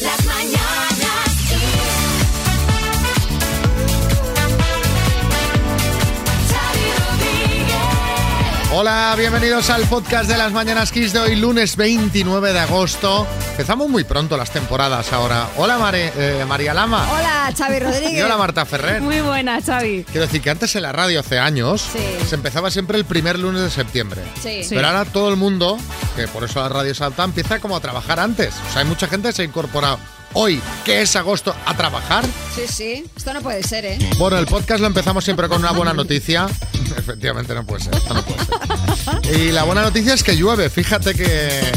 Las mañanas Hola, bienvenidos al podcast de las Mañanas Kiss de hoy, lunes 29 de agosto. Empezamos muy pronto las temporadas ahora. Hola, Mare- eh, María Lama. Hola, Xavi Y Rodríguez. hola, Marta Ferrer. Muy buena, Xavi. Quiero decir que antes en la radio, hace años, Sí. se empezaba siempre el primer lunes de septiembre. Sí. Sí. Pero ahora todo el mundo, que por eso la radio salta, empieza como a trabajar antes. O sea, hay mucha gente que se ha incorporado hoy, que es agosto, a trabajar. Sí, sí. Esto no puede ser, ¿eh? Bueno, el podcast lo empezamos siempre con una buena noticia. Efectivamente, no puede ser. Esto no puede ser. Y la buena noticia es que llueve. Fíjate que.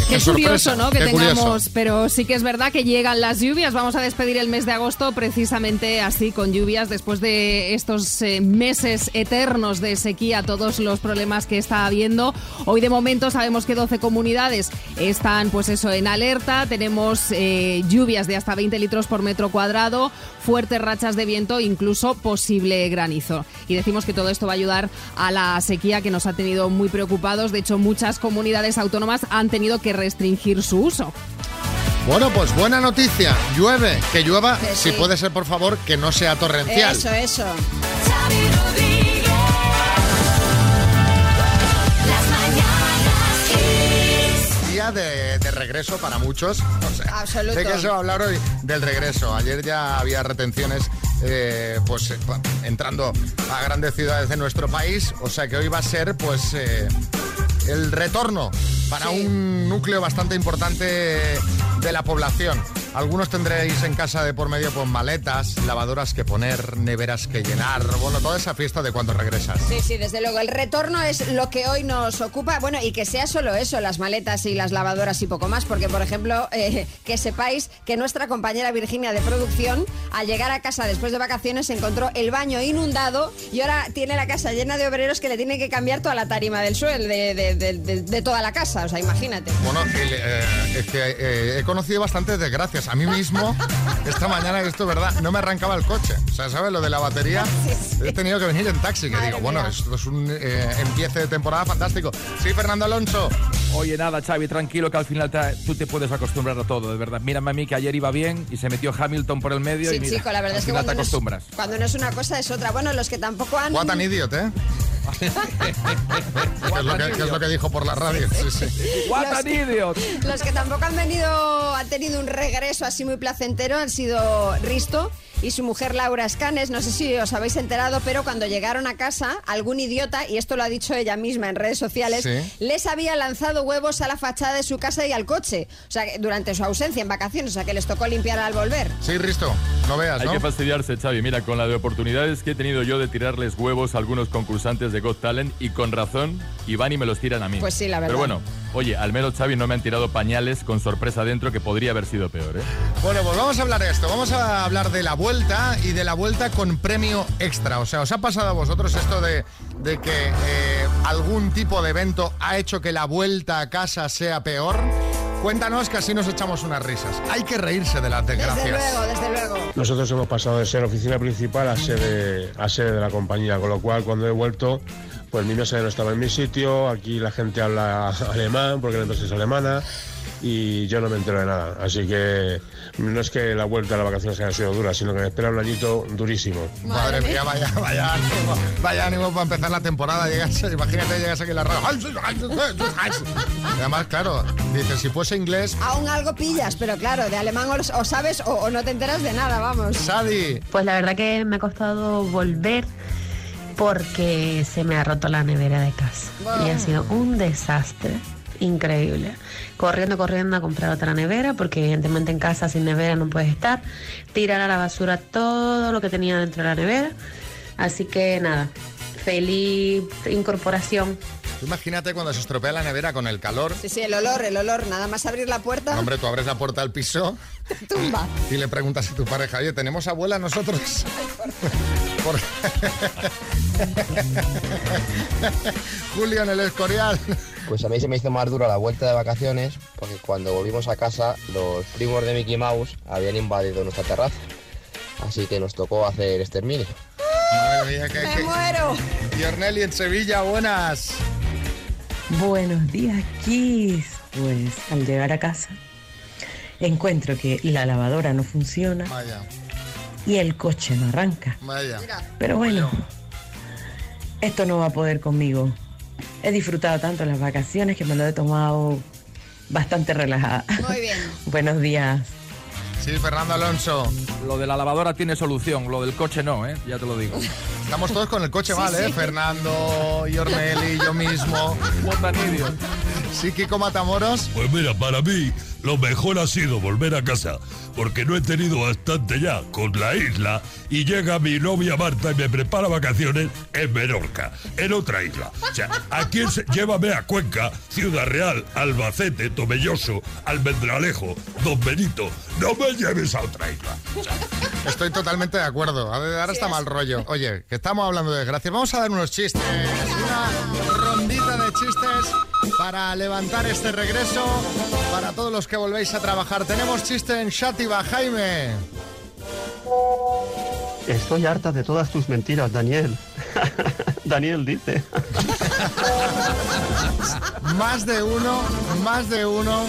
Qué sorpresa, curioso, ¿no? Que qué curioso. tengamos, pero sí que es verdad que llegan las lluvias. Vamos a despedir el mes de agosto precisamente así, con lluvias, después de estos eh, meses eternos de sequía, todos los problemas que está habiendo. Hoy de momento sabemos que 12 comunidades están, pues eso, en alerta. Tenemos eh, lluvias de hasta 20 litros por metro cuadrado, fuertes rachas de viento, incluso posible granizo. Y decimos que todo esto va a ayudar a la sequía que nos ha tenido muy preocupados. De hecho, muchas comunidades autónomas han tenido que restringir su uso. Bueno, pues buena noticia. Llueve. Que llueva, si puede ser, por favor, que no sea torrencial. Eso, eso. Día de regreso para muchos. O sea, Absoluto. De que se va a hablar hoy del regreso. Ayer ya había retenciones. eh, pues eh, entrando a grandes ciudades de nuestro país, o sea que hoy va a ser pues eh, el retorno para Sí. un núcleo bastante importante de la población. Algunos tendréis en casa de por medio pues maletas, lavadoras que poner, neveras que llenar, bueno, toda esa fiesta de cuando regresas. Sí, sí, desde luego. El retorno es lo que hoy nos ocupa. Bueno, y que sea solo eso, las maletas y las lavadoras y poco más, porque, por ejemplo, eh, que sepáis que nuestra compañera Virginia de producción, al llegar a casa después de vacaciones, encontró el baño inundado y ahora tiene la casa llena de obreros que le tienen que cambiar toda la tarima del suelo, de, de- de- de- de toda la casa. O sea, imagínate. Bueno, el, eh, es que eh, he conocido bastantes desgracias. A mí mismo, esta mañana, esto es verdad, no me arrancaba el coche. O sea, ¿sabes? Lo de la batería, he tenido que venir en taxi. Que Madre digo, bueno, esto es un eh, empiece de temporada fantástico. Sí, Fernando Alonso. Oye, nada, Xavi, tranquilo que al final te- tú te puedes acostumbrar a todo, de verdad. Mírame a mí que ayer iba bien y se metió Hamilton por el medio Sí, y mira, chico, la verdad al es que cuando te no, es, acostumbras. cuando no es una cosa es otra. Bueno, los que tampoco han... What an idiot, ¿eh? Que, es lo que, que es lo que dijo por la radio. Sí, sí. What Los- an idiot. Los que tampoco han venido, han tenido un regreso así muy placentero han sido Risto y su mujer Laura Escanes. No sé si os habéis enterado, pero cuando llegaron a casa, algún idiota, y esto lo ha dicho ella misma en redes sociales, Sí. les había lanzado huevos a la fachada de su casa y al coche. O sea, que durante su ausencia en vacaciones, o sea, que les tocó limpiar al volver. Sí, Risto, no veas, Hay ¿no? que fastidiarse, Xavi. Mira, con la de oportunidades que he tenido yo de tirarles huevos a algunos concursantes de Got Talent y con razón, y van y me los tiran a mí. Pues sí, la verdad. Pero bueno, oye, al menos Xavi no me han tirado pañales con sorpresa dentro que podría haber sido peor, ¿eh? Bueno, pues vamos a hablar de esto. Vamos a hablar de la vuelta y de la vuelta con premio extra. O sea, ¿os ha pasado a vosotros esto de, de que eh, algún tipo de evento ha hecho que la vuelta a casa sea peor? Cuéntanos que así nos echamos unas risas. Hay que reírse de las Desde desgracias. luego, desde luego. Nosotros hemos pasado de ser oficina principal a sede, a sede de la compañía, con lo cual cuando he vuelto, pues mi mesa ya no estaba en mi sitio, aquí la gente habla alemán, porque la empresa es alemana, y yo no me entero de nada. Así que no es que la vuelta a las vacaciones haya sido dura, sino que me espera un añito durísimo. Madre mía, vaya, vaya ánimo, vaya ánimo para empezar la temporada. Llegas, imagínate, llegas aquí en la radio. Y además, claro, dices, si fuese inglés, Aún algo pillas, pero claro, de alemán o, o sabes o, o no te enteras de nada, vamos. Sadi, Pues la verdad que me ha costado volver porque se me ha roto la nevera de casa. Y ha sido un desastre increíble. Corriendo, corriendo a comprar otra nevera porque evidentemente en casa sin nevera no puedes estar. Tirar a la basura todo lo que tenía dentro de la nevera. Así que nada, feliz incorporación. Tú imagínate cuando se estropea la nevera con el calor. Sí, sí, el olor, el olor. Nada más abrir la puerta, Hombre, tú abres la puerta del piso tumba. y le preguntas a tu pareja, oye, ¿tenemos abuela nosotros? Por- Julio en el Escorial. Pues a mí se me hizo más dura la vuelta de vacaciones porque cuando volvimos a casa los primos de Mickey Mouse habían invadido nuestra terraza. Así que nos tocó hacer exterminio. Madre mía, que, ¡Me que- muero! Y Ornelli en Sevilla, buenas. Buenos días, Kiss. Pues al llegar a casa encuentro que la lavadora no funciona Vaya, y el coche no arranca. vaya. Pero bueno, esto no va a poder conmigo. He disfrutado tanto las vacaciones que me lo he tomado bastante relajada. Muy bien. Buenos días. Sí, Fernando Alonso. Lo de la lavadora tiene solución, lo del coche no, ¿eh? Ya te lo digo. Estamos todos con el coche mal, ¿eh? Fernando, Yormeli, yo mismo. Sí, Kiko Matamoros. Pues mira, para mí lo mejor ha sido volver a casa, porque no he tenido bastante ya con la isla y llega mi novia Marta y me prepara vacaciones en Menorca, en otra isla. O sea, aquí es- llévame a Cuenca, Ciudad Real, Albacete, Tomelloso, Almendralejo, Don Benito. No me lleves a otra isla. Estoy totalmente de acuerdo. Ahora está mal rollo. Oye, que estamos hablando de desgracias. Vamos a dar unos chistes. Una rondita de chistes para levantar este regreso. Para todos los que volvéis a trabajar. Tenemos chiste en Shatiba, Jaime. Estoy harta de todas tus mentiras, Daniel. Daniel dice. Más de uno, más de uno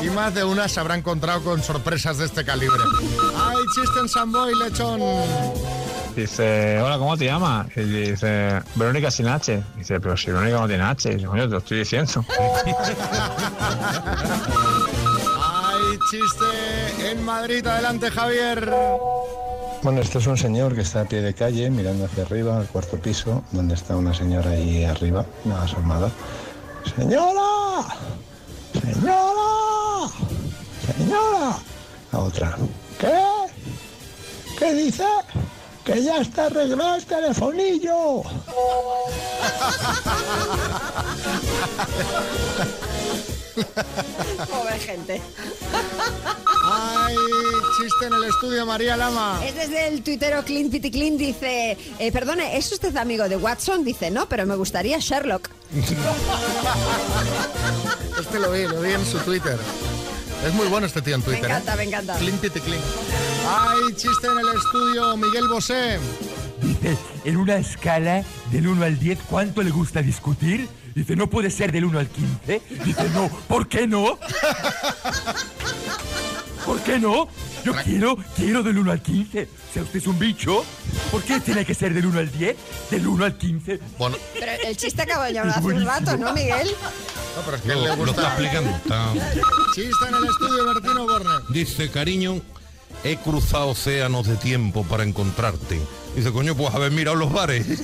y más de una se habrá encontrado con sorpresas de este calibre. ¡Ay, chiste en Samboy, lechón! Dice, hola, ¿cómo te llamas? Y dice, Verónica sin H. Dice, pero si Verónica no tiene H. Dice, coño, te lo estoy diciendo. ¡Ay, chiste en Madrid! Adelante, Javier. Bueno, esto es un señor que está a pie de calle mirando hacia arriba, al cuarto piso, donde está una señora ahí arriba, nada asomada. ¡Señora! ¡Señora! ¡Señora! La otra. ¿Qué? ¿Qué dice? Que ya está arreglado el telefonillo. Pobre gente. ¡Ay, chiste en el estudio, María Lama! Es desde el tuitero Clint Pity Clint, dice, eh, perdone, ¿es usted amigo de Watson? Dice, no, pero me gustaría Sherlock. Este lo vi, lo vi en su Twitter. Es muy bueno este tío en Me Twitter. encanta, ¿eh? me encanta. Clint Pity Clint. ¡Ay, chiste en el estudio, Miguel Bosé! Dice, en una escala del 1 al 10, ¿cuánto le gusta discutir? Dice, no puede ser del 1 al 15. Dice, no, ¿por qué no? ¿Por qué no? Yo quiero, quiero del 1 al 15. O sea, usted es un bicho. ¿Por qué tiene que ser del 1 al 10? Del 1 al 15. Bueno, Pero el chiste acabó ya hace un rato, ¿no, Miguel? no, pero es que Lo, le lo gusta. está explicando. está- Chiste en el estudio, Bertino Borne. Dice, cariño, he cruzado océanos de tiempo para encontrarte. Dice, coño, pues haber mirado los bares.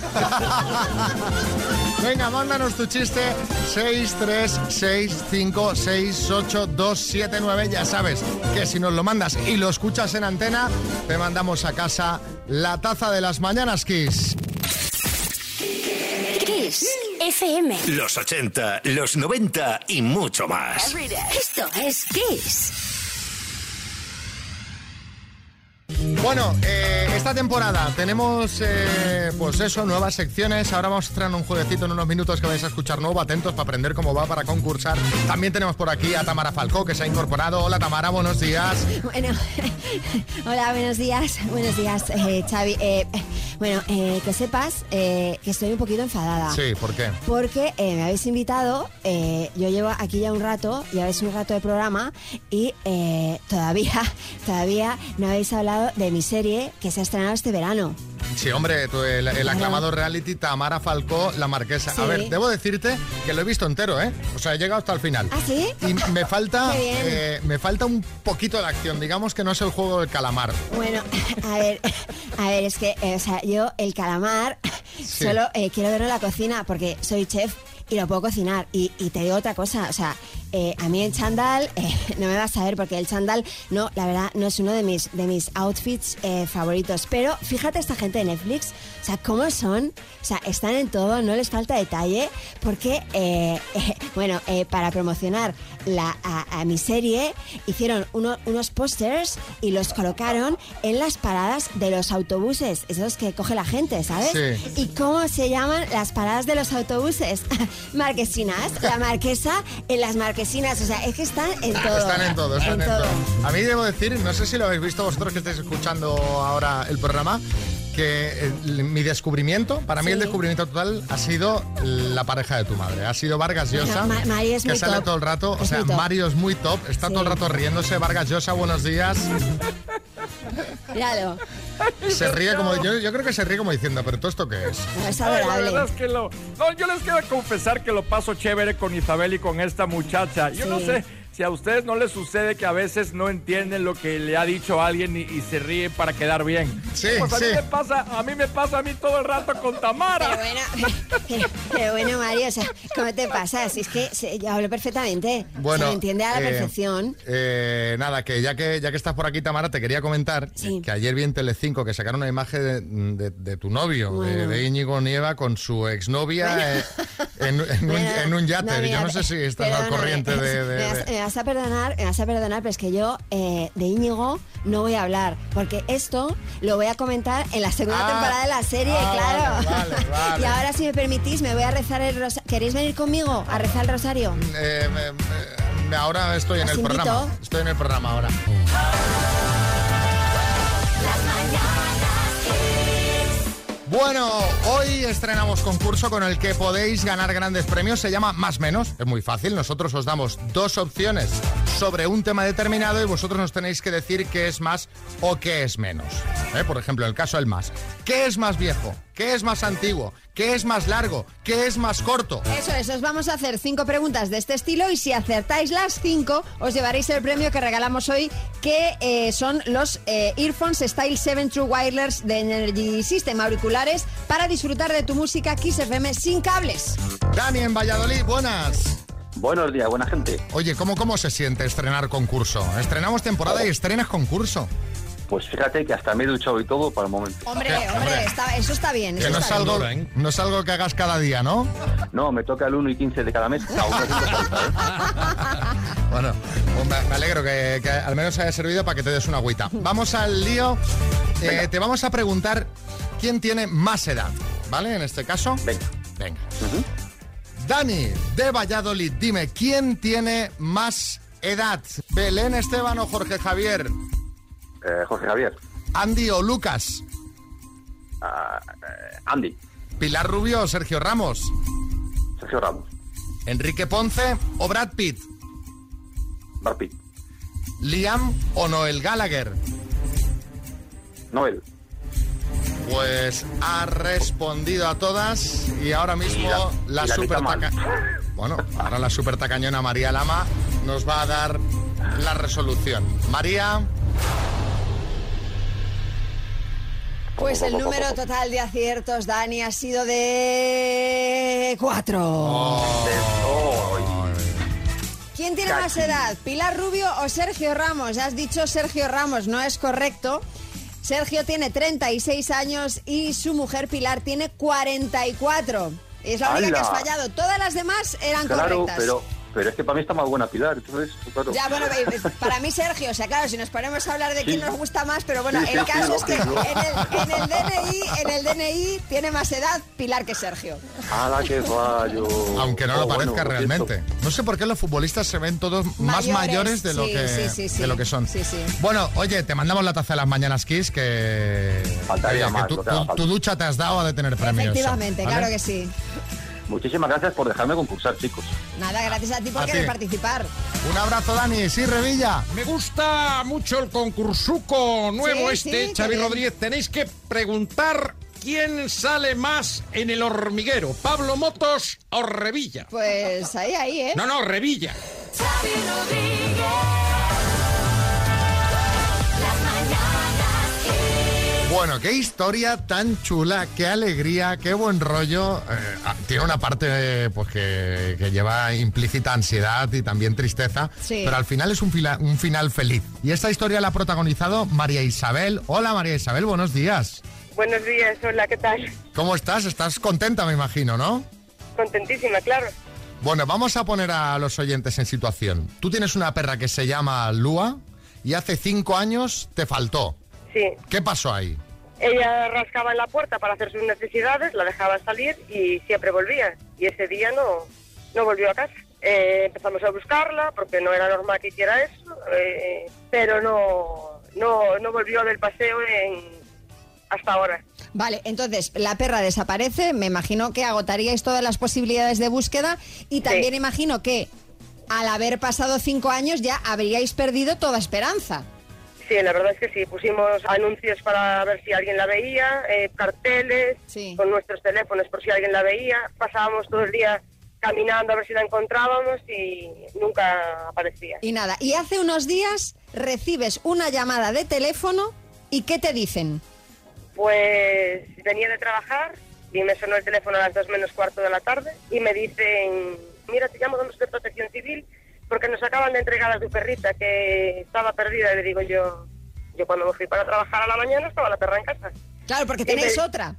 Venga, mándanos tu chiste 636568279. Ya sabes que si nos lo mandas y lo escuchas en antena, te mandamos a casa la taza de las mañanas, Kiss. Kiss FM. Los 80, los 90 y mucho más. Esto es Kiss. Bueno, eh, esta temporada tenemos, eh, pues eso, nuevas secciones. Ahora vamos a traer un jueguecito en unos minutos que vais a escuchar nuevo. Atentos para aprender cómo va, para concursar. También tenemos por aquí a Tamara Falcó, que se ha incorporado. Hola, Tamara, buenos días. Bueno, hola, buenos días. Buenos días, eh, Xavi. Bueno, eh, que sepas eh, que estoy un poquito enfadada. Sí, ¿por qué? Porque eh, me habéis invitado, eh, yo llevo aquí ya un rato, ya ves un rato de programa y eh, todavía, todavía no habéis hablado de mi serie que se ha estrenado este verano. Sí, hombre, tú, el, el aclamado reality Tamara Falcó, la marquesa. Sí. A ver, debo decirte que lo he visto entero, ¿eh? O sea, he llegado hasta el final. ¿Ah, sí? Y me falta, eh, me falta un poquito de acción. Digamos que no es el juego del calamar. Bueno, a ver, a ver, es que, eh, o sea, yo el calamar solo eh, quiero verlo en la cocina porque soy chef y lo puedo cocinar. Y, y te digo otra cosa, o sea, eh, a mí el chandal eh, no me vas a ver porque el chandal, no, la verdad, no es uno de mis, de mis outfits eh, favoritos. Pero fíjate esta gente de Netflix, o sea, cómo son, o sea, están en todo, no les falta detalle, porque, eh, bueno, para promocionar la, a, a mi serie, hicieron uno- unos pósters y los colocaron en las paradas de los autobuses, esos que coge la gente, ¿sabes? Sí. ¿Y cómo se llaman las paradas de los autobuses? Marquesinas, la marquesa en las marquesinas, o sea, es que están en todo. Están en todo, están en, todo. A mí debo decir, no sé si lo habéis visto vosotros que estáis escuchando ahora el programa, que el- mi descubrimiento, para mí el descubrimiento total ha sido la pareja de tu madre. Ha sido Vargas Llosa, Ma- Mari es que muy sale top. todo el rato. O sea. Mario es muy top, está todo el rato riéndose. Vargas Llosa, buenos días. Míralo. Se ríe como, yo, yo creo que se ríe como diciendo, pero ¿todo esto qué es? Es Ay, la adorable. verdad es que lo. No, yo les quiero confesar que lo paso chévere con Isabel y con esta muchacha. Yo no sé si a ustedes no les sucede que a veces no entienden lo que le ha dicho alguien y, y se ríen para quedar bien. Sí, pues a sí. mí me pasa, a mí me pasa a mí todo el rato con Tamara. Pero bueno, pero, bueno, Mario, o sea, ¿cómo te pasa? Si es que se- yo hablo perfectamente. Bueno, se me entiende a la eh, perfección. eh, nada, que ya que ya que estás por aquí, Tamara, te quería comentar Sí. que ayer vi en Telecinco que sacaron una imagen de, de- de tu novio, de- Bueno. de, Íñigo Nieva, con su exnovia Bueno. eh, en, en un, en un yate. no, mira, Yo no sé si estás al corriente de... de- vas, de- me vas a perdonar, me vas a perdonar, pero es que yo eh, de Íñigo no voy a hablar, porque esto lo voy a comentar en la segunda Ah, temporada de la serie, ah, claro. vale, vale, vale. y ahora, si me permitís, me voy a rezar el rosario. ¿Queréis venir conmigo a rezar el rosario? Eh, me- me- ahora estoy en el invito. programa. Estoy en el programa ahora. Bueno, hoy estrenamos concurso con el que podéis ganar grandes premios. Se llama Más Menos. Es muy fácil. Nosotros os damos dos opciones sobre un tema determinado y vosotros nos tenéis que decir qué es más o qué es menos. ¿Eh? Por ejemplo, el caso del más. ¿Qué es más viejo? ¿Qué es más antiguo? ¿Qué es más largo? ¿Qué es más corto? Eso es, os vamos a hacer cinco preguntas de este estilo y si acertáis las cinco, os llevaréis el premio que regalamos hoy, que eh, son los eh, Earphones Style 7 True Wireless de Energy System, auriculares para disfrutar de tu música Kiss FM sin cables. Dani en Valladolid, buenas. Buenos días, buena gente. Oye, ¿cómo, ¿cómo se siente estrenar concurso? Estrenamos temporada y estrenas concurso. Pues fíjate que hasta me he duchado y todo para el momento. Hombre, hombre, está- eso está bien. Que eso no es, está algo, bien. no es algo que hagas cada día, ¿no? No, me toca el 1 y 15 de cada mes. Aún no haciendo falta, ¿eh? Bueno, pues me, alegro que, que al menos haya servido para que te des una agüita. Vamos al lío. Eh, te vamos a preguntar quién tiene más edad, ¿vale? En este caso. Venga. Venga. Dani, de Valladolid, dime, ¿quién tiene más edad? ¿Belén Esteban o Jorge Javier? Eh, Jorge Javier. ¿Andy o Lucas? Ah, eh, Andy. ¿Pilar Rubio o Sergio Ramos? Sergio Ramos. ¿Enrique Ponce o Brad Pitt? Brad Pitt. ¿Liam o Noel Gallagher? Noel. Pues ha respondido a todas y ahora mismo Y la- la, la super Bueno, ahora la super tacañona María Lama nos va a dar la resolución. María, Pues el número total de aciertos, Dani, ha sido de cuatro. ¿Quién tiene más edad, Pilar Rubio o Sergio Ramos? Has dicho Sergio Ramos, no es correcto. Sergio tiene 36 años y su mujer Pilar tiene 44. Es la única que has fallado. Todas las demás eran Claro, correctas. pero, pero es que para mí está más buena Pilar. Entonces, claro. Ya, bueno, eh, para mí Sergio, o sea, claro, si nos ponemos a hablar de quién nos gusta más, pero bueno, Sí, el sí, caso sí, es que en el, en el DNI, en el DNI tiene más edad Pilar que Sergio. ¡Hala, qué fallo! aunque no Oh, lo bueno, parezca realmente. siento. No sé por qué los futbolistas se ven todos más Mayores, de lo, que, sí, sí, sí. de lo que son. Sí, sí. Bueno, oye, te mandamos la taza de las mañanas Kiss que, Faltaría oye, más, que tu, ducha te has dado a de tener premios. Efectivamente, ¿vale? claro que sí. Muchísimas gracias por dejarme concursar, chicos. Nada, gracias a ti por A querer ti. participar. Un abrazo, Dani. Sí, Revilla. Me gusta mucho el concursuco nuevo Sí, este, sí, Xavi. Rodríguez. Tenéis que preguntar quién sale más en el hormiguero, Pablo Motos o Revilla. Pues ahí, ahí, ¿eh? No, no, Revilla. Bueno, qué historia tan chula, qué alegría, qué buen rollo. Eh, ah, tiene una parte pues que, que lleva implícita ansiedad y también tristeza, Sí. pero al final es un, fila- un final feliz. Y esta historia la ha protagonizado María Isabel. Hola María Isabel, buenos días. Buenos días, hola, ¿qué tal? ¿Cómo estás? Estás contenta, me imagino, ¿no? Contentísima, claro. Bueno, vamos a poner a los oyentes en situación. Tú tienes una perra que se llama Lua y hace cinco años te faltó. Sí. ¿Qué pasó ahí? Ella rascaba en la puerta para hacer sus necesidades, la dejaba salir y siempre volvía. Y ese día no, no volvió a casa. Eh, empezamos a buscarla porque no era normal que hiciera eso, eh, pero no, no, no volvió del paseo en, hasta ahora. Vale, entonces la perra desaparece, me imagino que agotaríais todas las posibilidades de búsqueda y también imagino que al haber pasado cinco años ya habríais perdido toda esperanza. Sí, la verdad es que sí. Pusimos anuncios para ver si alguien la veía, eh, carteles con nuestros teléfonos por si alguien la veía. Pasábamos todo el día caminando a ver si la encontrábamos y nunca aparecía. Y nada, y hace unos días recibes una llamada de teléfono y ¿qué te dicen? Pues venía de trabajar y me sonó el teléfono a las dos menos cuarto de la tarde y me dicen, mira, te llamo de protección civil porque nos acaban de entregar a tu perrita que estaba perdida. Y le digo yo, yo cuando me fui para trabajar a la mañana estaba la perra en casa. Claro, porque tenéis me- otra.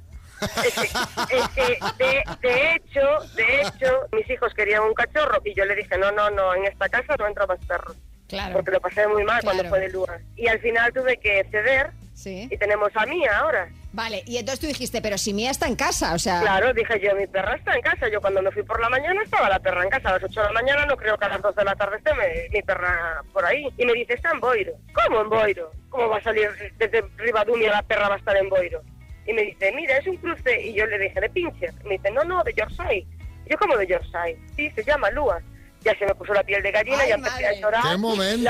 Es que, es que de, de hecho, de hecho, mis hijos querían un cachorro y yo le dije, no, no, no, en esta casa no entra más perros. Claro. Porque lo pasé muy mal cuando fue de Lua. Y al final tuve que ceder Sí. y tenemos a Mía ahora. Vale, y entonces tú dijiste, pero si Mía está en casa, o sea... Claro, dije yo, mi perra está en casa. Yo cuando me fui por la mañana estaba la perra en casa. A las 8 de la mañana no creo que a las 12 de la tarde esté me- mi perra por ahí. Y me dice, está en Boiro. ¿Cómo en Boiro? ¿Cómo va a salir desde Rivadumia la perra va a estar en Boiro? Y me dice, mira, es un cruce. Y yo le dije, de Pincher. Me dice, no, no, de Yorkshire. Y yo, ¿cómo de Yorkshire? Sí, se llama Lua. Ya se me puso la piel de gallina, Ay, ya empecé madre. a llorar. ¡Qué momento!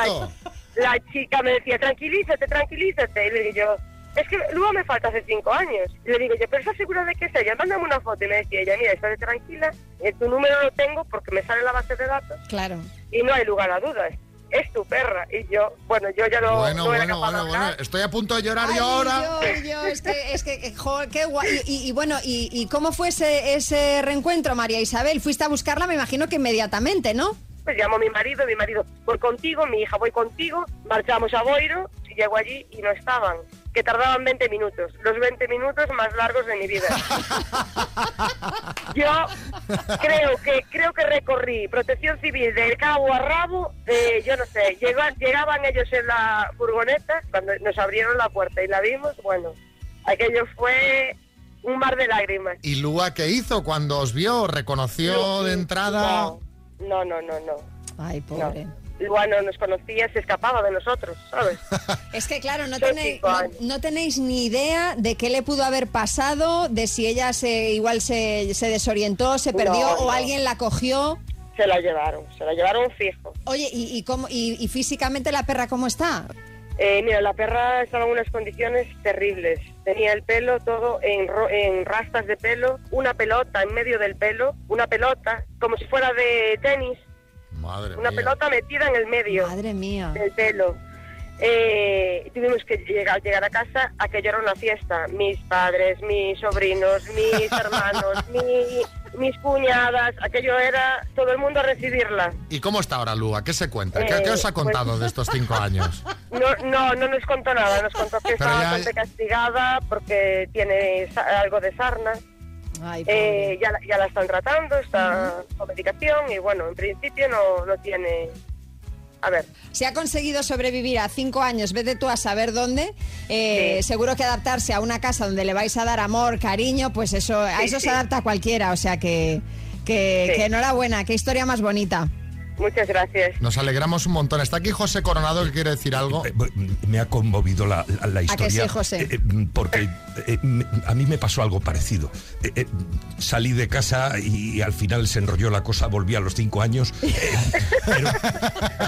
La, la chica me decía, tranquilízate, tranquilízate. Y le digo yo, es que Lua me falta hace cinco años. Y le digo yo, pero ¿estás segura de que es ella? Mándame una foto. Y me decía ella, mira, estate tranquila, eh, tu número lo tengo porque me sale en la base de datos Claro. y no hay lugar a dudas. Es tu perra. Y yo, bueno, yo ya no, Bueno, no era bueno, capaz bueno, bueno. Estoy a punto de llorar Ay, yo ahora. Yo, yo, es que, es que, jo, qué guay. Y, y- y bueno, y, y cómo fue ese, ese reencuentro, María Isabel? Fuiste a buscarla, me imagino que inmediatamente, ¿no? Pues llamo a mi marido, mi marido, voy contigo, mi hija, voy contigo, marchamos a Boiro, y llego allí y no estaban, que tardaban 20 minutos, los 20 minutos más largos de mi vida. Yo creo que creo que recorrí protección civil de cabo a rabo, eh, yo no sé, llegaban, llegaban ellos en la furgoneta, cuando nos abrieron la puerta y la vimos, bueno, aquello fue un mar de lágrimas. ¿Y Lua qué hizo cuando os vio? ¿Reconoció de entrada? No, no, no, no. Ay, pobre. Lua no nos conocía, se escapaba de nosotros, ¿sabes? Es que claro, no tenéis, cinco no, años. no tenéis ni idea de qué le pudo haber pasado, de si ella se igual se, se desorientó, se perdió No, o alguien la cogió. Se la llevaron, se la llevaron fijo. Oye, ¿y, y, cómo, y, y físicamente la perra cómo está? Eh, mira, la perra estaba en unas condiciones terribles. Tenía el pelo todo en, ro- en rastas de pelo, una pelota en medio del pelo, una pelota como si fuera de tenis, Madre una pelota metida en el medio Madre mía. del pelo. Eh, tuvimos que llegar, llegar a casa, aquello era una fiesta. Mis padres, mis sobrinos, mis hermanos, mi- mis cuñadas, aquello era todo el mundo a recibirla. ¿Y cómo está ahora Lua? ¿Qué se cuenta? ¿Qué, Eh, qué os ha contado pues- de estos cinco años? No, no, no nos contó nada, nos contó que Pero está ya- bastante castigada porque tiene sa- algo de sarna. Ay, Eh, ya, la- ya la están tratando, está con medicación y bueno, en principio no, no tiene... A ver, Si ha conseguido sobrevivir a cinco años, vete tú a saber dónde, eh, seguro que adaptarse a una casa donde le vais a dar amor, cariño, pues eso, a eso sí. se adapta cualquiera. O sea que, que enhorabuena, qué historia más bonita. Muchas gracias. Nos alegramos un montón. Está aquí José Coronado que quiere decir algo. Eh, Me ha conmovido la, la- la ¿A que historia. sí, José? eh, eh, porque eh, a mí me pasó algo parecido. Eh, eh, salí de casa y al final se enrolló la cosa, volví a los cinco años. eh,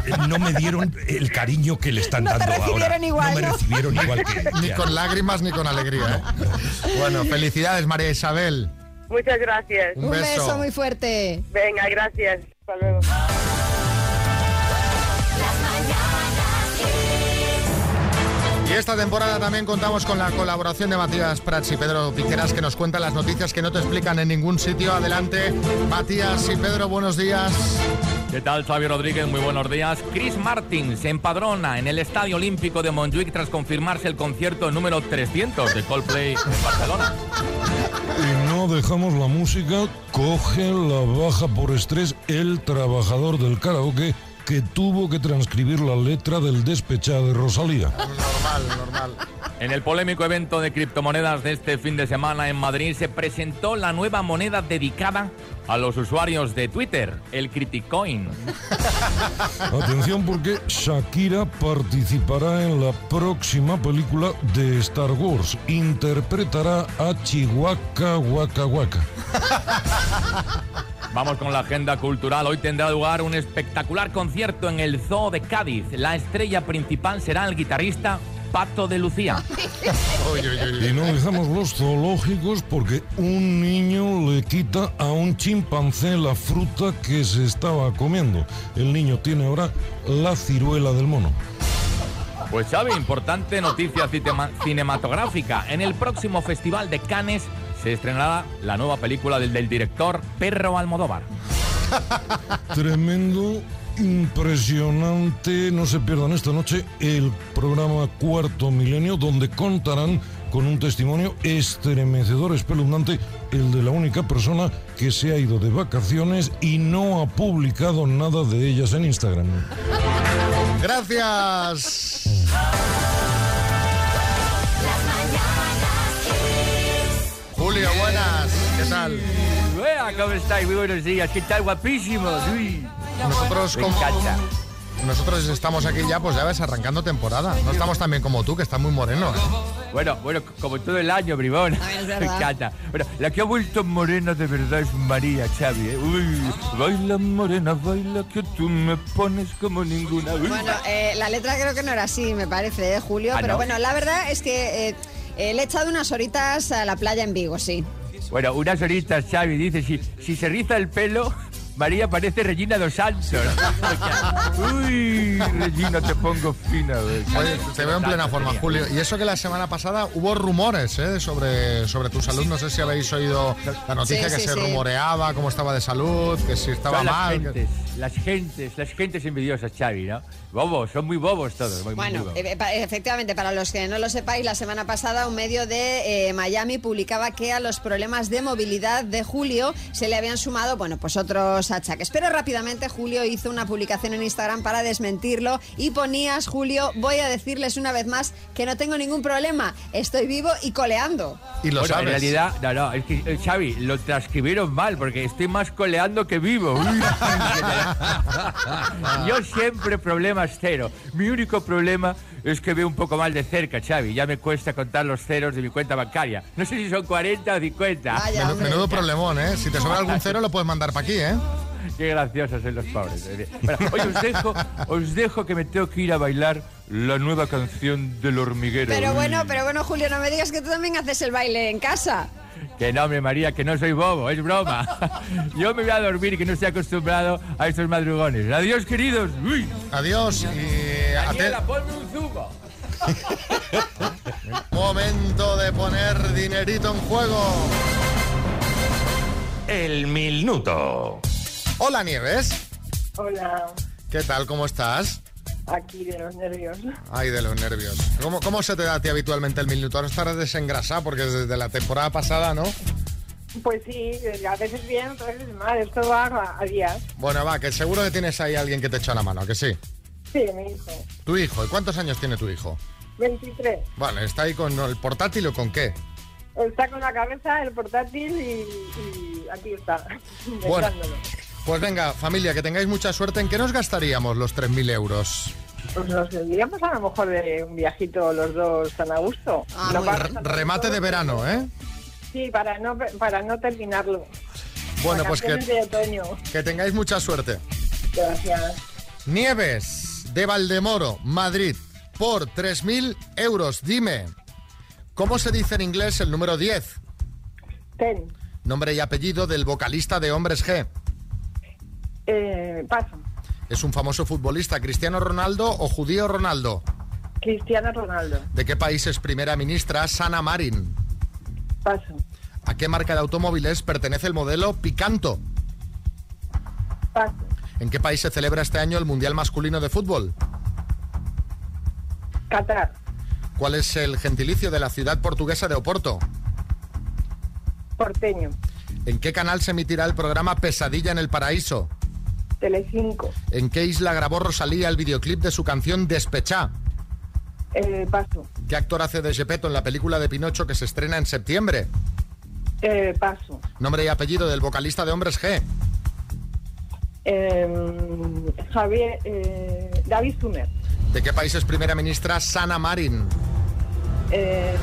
pero no me dieron el cariño que le están No te dando ahora. recibieron igual, no me ¿no? recibieron igual que. Ni con lágrimas ni con alegría. Bueno, felicidades María Isabel. Muchas gracias. Un beso. muy fuerte. Venga, gracias. Hasta luego. Y esta temporada también contamos con la colaboración de Matías Prats y Pedro Piqueras que nos cuentan las noticias que no te explican en ningún sitio. Adelante, Matías y Pedro, buenos días. ¿Qué tal, Xavi Rodríguez? Muy buenos días. Chris Martin se empadrona en el Estadio Olímpico de Montjuic tras confirmarse el concierto número 300 de Coldplay en Barcelona. Y no dejamos la música, coge la baja por estrés el trabajador del karaoke que tuvo que transcribir la letra del despechado de Rosalía. Normal, normal. En el polémico evento de criptomonedas de este fin de semana en Madrid se presentó la nueva moneda dedicada a los usuarios de Twitter, el Criticoin. Atención porque Shakira participará en la próxima película de Star Wars. Interpretará a Chihuahua Waka Waka. Vamos con la agenda cultural. Hoy tendrá lugar un espectacular concierto en el Zoo de Cádiz. La estrella principal será el guitarrista Pato de Lucía. Y no dejamos los zoológicos porque un niño le quita a un chimpancé la fruta que se estaba comiendo. El niño tiene ahora la ciruela del mono. Pues Xavi, importante noticia cinematográfica. En el próximo Festival de Cannes se estrenará la nueva película del, del director Perro Almodóvar. Tremendo, impresionante. No se pierdan esta noche el programa Cuarto Milenio, donde contarán con un testimonio estremecedor, espeluznante, el de la única persona que se ha ido de vacaciones y no ha publicado nada de ellas en Instagram. Gracias. Julio, buenas. ¿Qué tal? Vea, ¿Cómo estáis? Muy buenos días. ¿Qué tal? Guapísimos. Uy. Nosotros Me como- encanta. Nosotros estamos aquí ya, pues ya ves, arrancando temporada. No estamos tan bien como tú, que estás muy moreno. ¿eh? Bueno, bueno, como todo el año, bribón. es Me encanta. Bueno, la que ha vuelto morena de verdad es María Xavi. ¿eh? Uy, baila morena, baila que tú me pones como ninguna. Uy. Bueno, eh, la letra creo que no era así, me parece, ¿eh, Julio. Ah, Pero ¿no? bueno, la verdad es que eh, le he echado unas horitas a la playa en Vigo, sí. Bueno, unas horitas, Xavi, dice, si se riza el pelo, María parece Regina dos Santos. Uy, Regina, te pongo fina. Oye, te veo en plena forma, Julio. Y eso que la semana pasada hubo rumores ¿eh? sobre, sobre tu salud. No sé si habéis oído la noticia Sí, que sí, se sí. rumoreaba, cómo estaba de salud, que si estaba Son las mal. que- gentes, las gentes, las gentes envidiosas, Xavi, ¿no? Bobos, son muy bobos todos. Muy, muy Bueno, bobos. eh, efectivamente, para los que no lo sepáis, la semana pasada un medio de eh, Miami publicaba que a los problemas de movilidad de Julio se le habían sumado, bueno, pues otros achaques. Pero rápidamente Julio hizo una publicación en Instagram para desmentirlo y ponías, Julio, voy a decirles una vez más que no tengo ningún problema, estoy vivo y coleando. Y lo bueno, sabes. en realidad, no, no, es que, eh, Xavi, lo transcribieron mal porque estoy más coleando que vivo. Yo siempre problemas cero. Mi único problema es que veo un poco mal de cerca, Xavi. Ya me cuesta contar los ceros de mi cuenta bancaria. No sé si son 40 o 50. Menudo, menudo problemón, ¿eh? Si te sobra algún cero, lo puedes mandar para aquí, ¿eh? Qué graciosos son los pobres. Bueno, oye, os dejo, os dejo que me tengo que ir a bailar la nueva canción del hormiguero. Pero bueno, pero bueno, Julio, no me digas que tú también haces el baile en casa. Que no, hombre, María, que no soy bobo, es broma. Yo me voy a dormir, que no estoy acostumbrado a estos madrugones. Adiós, queridos. Uy. Adiós y Daniela, ponme. momento de poner dinerito en juego. El minuto. Hola, Nieves. Hola, ¿Qué tal? ¿Cómo estás? aquí de los nervios. Ay, de los nervios. ¿Cómo, cómo se te da a ti habitualmente el minuto? Ahora estarás desengrasada porque desde la temporada pasada, ¿no? Pues sí, a veces bien, a veces mal. Esto va a, a días. Bueno, va, que seguro que tienes ahí alguien que te echa la mano, ¿a que sí. Sí, mi hijo. Tu hijo, ¿y cuántos años tiene tu hijo? 23. Vale, ¿está ahí con el portátil o con qué? Está con la cabeza, el portátil y, y aquí está. Bueno. Pues venga, familia, que tengáis mucha suerte. ¿En qué nos gastaríamos los 3.000 euros? Pues nos diríamos a lo mejor de un viajito los dos tan a gusto. No para- Re- remate de verano, ¿eh? Sí, para no, para no terminarlo. Bueno, pues que, Vacaciones de otoño. que tengáis mucha suerte. Gracias. Nieves de Valdemoro, Madrid, por 3.000 euros. Dime, ¿cómo se dice en inglés el número 10? Ten. Nombre y apellido del vocalista de Hombres G. Eh, paso. ¿Es un famoso futbolista, Cristiano Ronaldo o judío Ronaldo? Cristiano Ronaldo. ¿De qué país es primera ministra Sana Marin? Paso. ¿A qué marca de automóviles pertenece el modelo Picanto? Paso. ¿En qué país se celebra este año el Mundial Masculino de Fútbol? Qatar. ¿Cuál es el gentilicio de la ciudad portuguesa de Oporto? Porteño. ¿En qué canal se emitirá el programa Pesadilla en el Paraíso? Telecinco. ¿En qué isla grabó Rosalía el videoclip de su canción Despechá? Eh, paso. ¿Qué actor hace de Gepetto en la película de Pinocho que se estrena en septiembre? Eh, paso. Nombre y apellido del vocalista de Hombres G. Eh, Javier, eh, David Sumer. ¿De qué país es primera ministra Sana Marin? Eh,